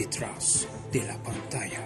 detrás de la pantalla.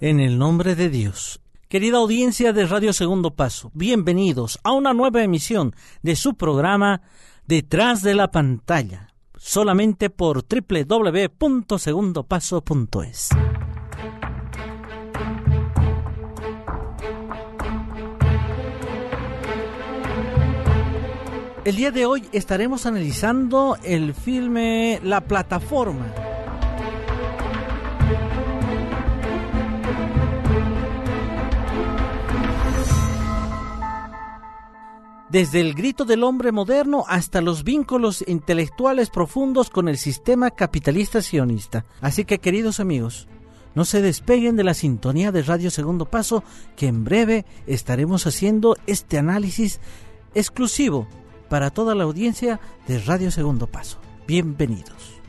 En el nombre de Dios. Querida audiencia de Radio Segundo Paso, bienvenidos a una nueva emisión de su programa Detrás de la pantalla, solamente por www.segundopaso.es. El día de hoy estaremos analizando el filme La Plataforma desde el grito del hombre moderno hasta los vínculos intelectuales profundos con el sistema capitalista sionista. Así que queridos amigos, no se despeguen de la sintonía de Radio Segundo Paso, que en breve estaremos haciendo este análisis exclusivo para toda la audiencia de Radio Segundo Paso. Bienvenidos.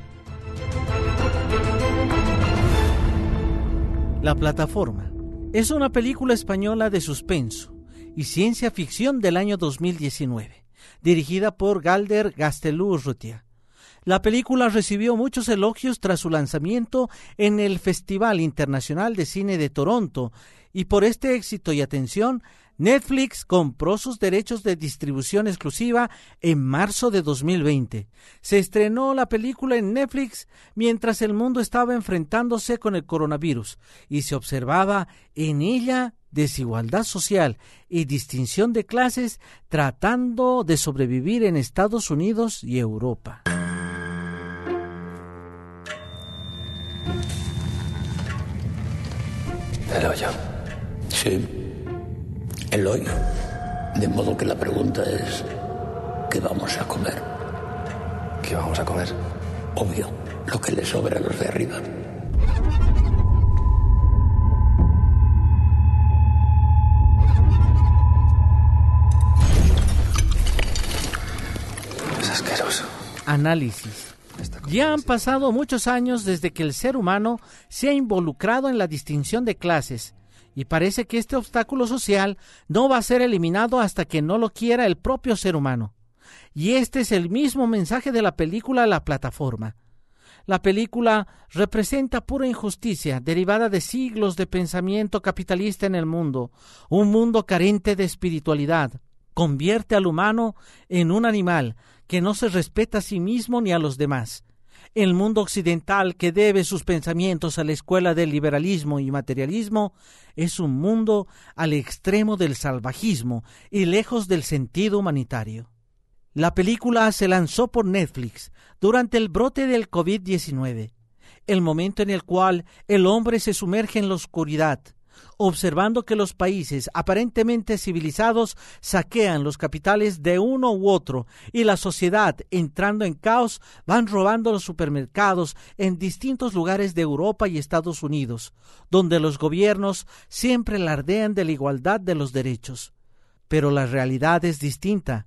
La plataforma es una película española de suspenso y ciencia ficción del año 2019, dirigida por Galder Gastelú Rutia. La película recibió muchos elogios tras su lanzamiento en el Festival Internacional de Cine de Toronto y por este éxito y atención, Netflix compró sus derechos de distribución exclusiva en marzo de 2020. Se estrenó la película en Netflix mientras el mundo estaba enfrentándose con el coronavirus y se observaba en ella desigualdad social y distinción de clases tratando de sobrevivir en Estados Unidos y Europa. El hoyo. Sí, el hoyo. De modo que la pregunta es, ¿qué vamos a comer? ¿Qué vamos a comer? Obvio, lo que le sobra a los de arriba. Es asqueroso. Análisis. Ya han pasado muchos años desde que el ser humano se ha involucrado en la distinción de clases y parece que este obstáculo social no va a ser eliminado hasta que no lo quiera el propio ser humano. Y este es el mismo mensaje de la película La plataforma. La película representa pura injusticia derivada de siglos de pensamiento capitalista en el mundo, un mundo carente de espiritualidad. Convierte al humano en un animal que no se respeta a sí mismo ni a los demás. El mundo occidental que debe sus pensamientos a la escuela del liberalismo y materialismo es un mundo al extremo del salvajismo y lejos del sentido humanitario. La película se lanzó por Netflix durante el brote del COVID-19, el momento en el cual el hombre se sumerge en la oscuridad, observando que los países aparentemente civilizados saquean los capitales de uno u otro y la sociedad, entrando en caos, van robando los supermercados en distintos lugares de Europa y Estados Unidos, donde los gobiernos siempre alardean de la igualdad de los derechos. Pero la realidad es distinta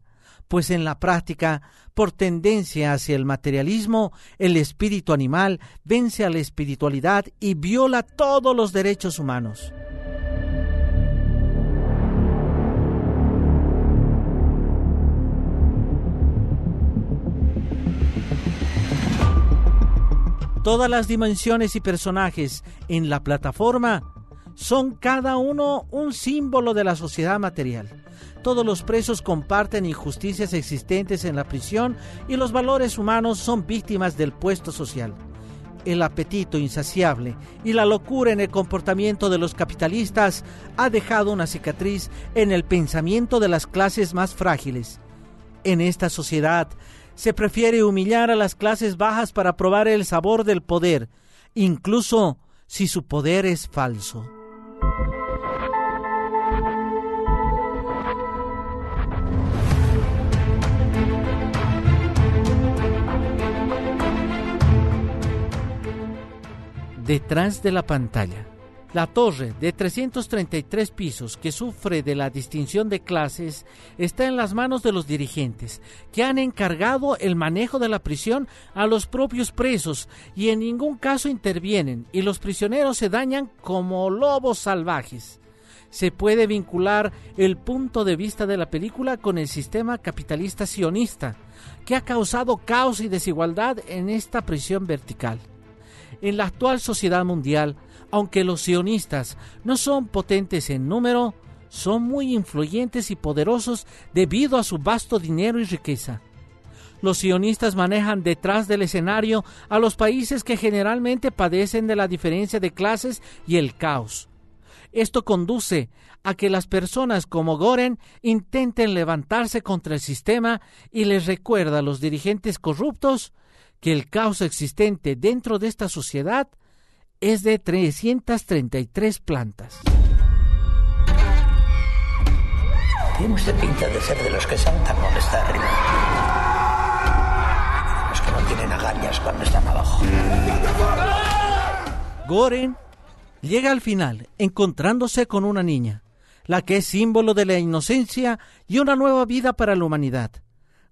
pues en la práctica, por tendencia hacia el materialismo, el espíritu animal vence a la espiritualidad y viola todos los derechos humanos. Todas las dimensiones y personajes en la plataforma son cada uno un símbolo de la sociedad material. Todos los presos comparten injusticias existentes en la prisión y los valores humanos son víctimas del puesto social. El apetito insaciable y la locura en el comportamiento de los capitalistas ha dejado una cicatriz en el pensamiento de las clases más frágiles. En esta sociedad se prefiere humillar a las clases bajas para probar el sabor del poder, incluso si su poder es falso. Detrás de la pantalla. La torre de 333 pisos que sufre de la distinción de clases está en las manos de los dirigentes, que han encargado el manejo de la prisión a los propios presos y en ningún caso intervienen y los prisioneros se dañan como lobos salvajes. Se puede vincular el punto de vista de la película con el sistema capitalista sionista, que ha causado caos y desigualdad en esta prisión vertical. En la actual sociedad mundial, aunque los sionistas no son potentes en número, son muy influyentes y poderosos debido a su vasto dinero y riqueza. Los sionistas manejan detrás del escenario a los países que generalmente padecen de la diferencia de clases y el caos. Esto conduce a que las personas como Goren intenten levantarse contra el sistema y les recuerda a los dirigentes corruptos que el caos existente dentro de esta sociedad es de 333 plantas. Tiene usted pinta de ser de los que saltan cuando está arriba. Los que no tienen agallas cuando están abajo. Goren llega al final encontrándose con una niña, la que es símbolo de la inocencia y una nueva vida para la humanidad.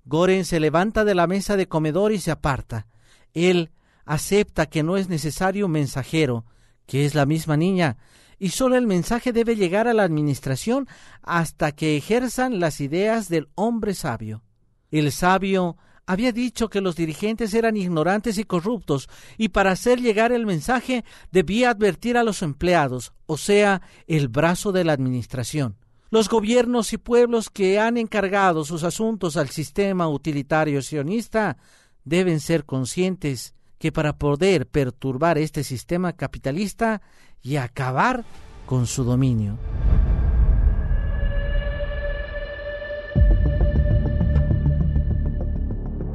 Goren se levanta de la mesa de comedor y se aparta. Él acepta que no es necesario un mensajero, que es la misma niña, y solo el mensaje debe llegar a la administración hasta que ejerzan las ideas del hombre sabio. El sabio había dicho que los dirigentes eran ignorantes y corruptos, y para hacer llegar el mensaje debía advertir a los empleados, o sea, el brazo de la administración. Los gobiernos y pueblos que han encargado sus asuntos al sistema utilitario sionista deben ser conscientes que para poder perturbar este sistema capitalista y acabar con su dominio.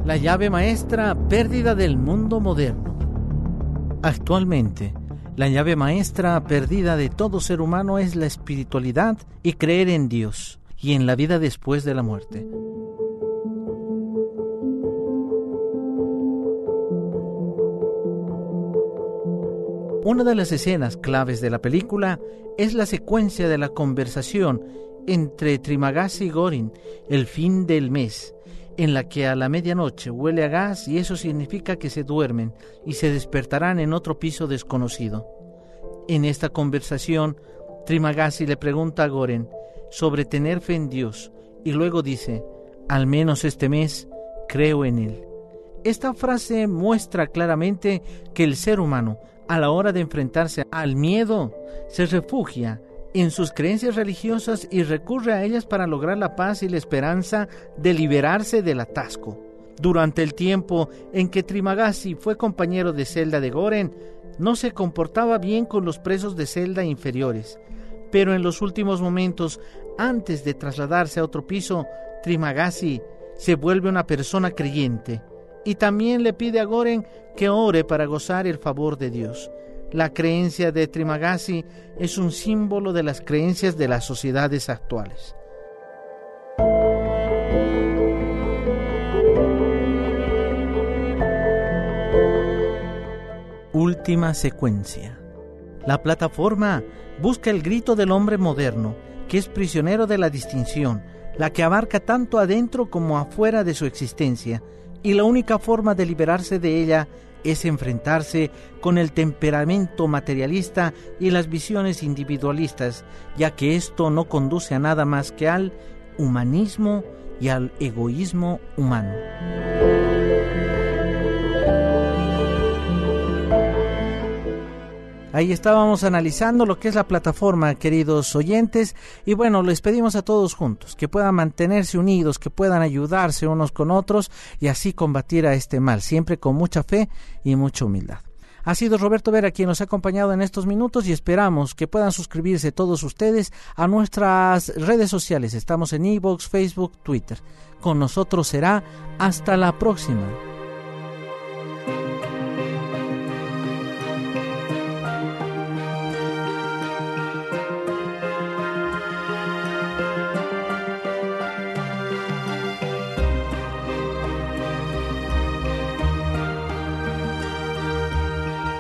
La llave maestra pérdida del mundo moderno. Actualmente, la llave maestra perdida de todo ser humano es la espiritualidad y creer en Dios y en la vida después de la muerte. Una de las escenas claves de la película es la secuencia de la conversación entre Trimagasi y Gorin, el fin del mes, en la que a la medianoche huele a gas y eso significa que se duermen y se despertarán en otro piso desconocido. En esta conversación, Trimagasi le pregunta a Goren sobre tener fe en Dios y luego dice, al menos este mes creo en Él. Esta frase muestra claramente que el ser humano a la hora de enfrentarse al miedo, se refugia en sus creencias religiosas y recurre a ellas para lograr la paz y la esperanza de liberarse del atasco. Durante el tiempo en que Trimagasi fue compañero de celda de Goren, no se comportaba bien con los presos de celda inferiores, pero en los últimos momentos, antes de trasladarse a otro piso, Trimagasi se vuelve una persona creyente y también le pide a Goren que ore para gozar el favor de Dios. La creencia de Trimagasi es un símbolo de las creencias de las sociedades actuales. Última secuencia. La plataforma busca el grito del hombre moderno, que es prisionero de la distinción, la que abarca tanto adentro como afuera de su existencia, y la única forma de liberarse de ella es enfrentarse con el temperamento materialista y las visiones individualistas, ya que esto no conduce a nada más que al humanismo y al egoísmo humano. Ahí estábamos analizando lo que es la plataforma, queridos oyentes, y bueno, les pedimos a todos juntos que puedan mantenerse unidos, que puedan ayudarse unos con otros y así combatir a este mal, siempre con mucha fe y mucha humildad. Ha sido Roberto Vera quien nos ha acompañado en estos minutos y esperamos que puedan suscribirse todos ustedes a nuestras redes sociales. Estamos en Evox, Facebook, Twitter. Con nosotros será hasta la próxima.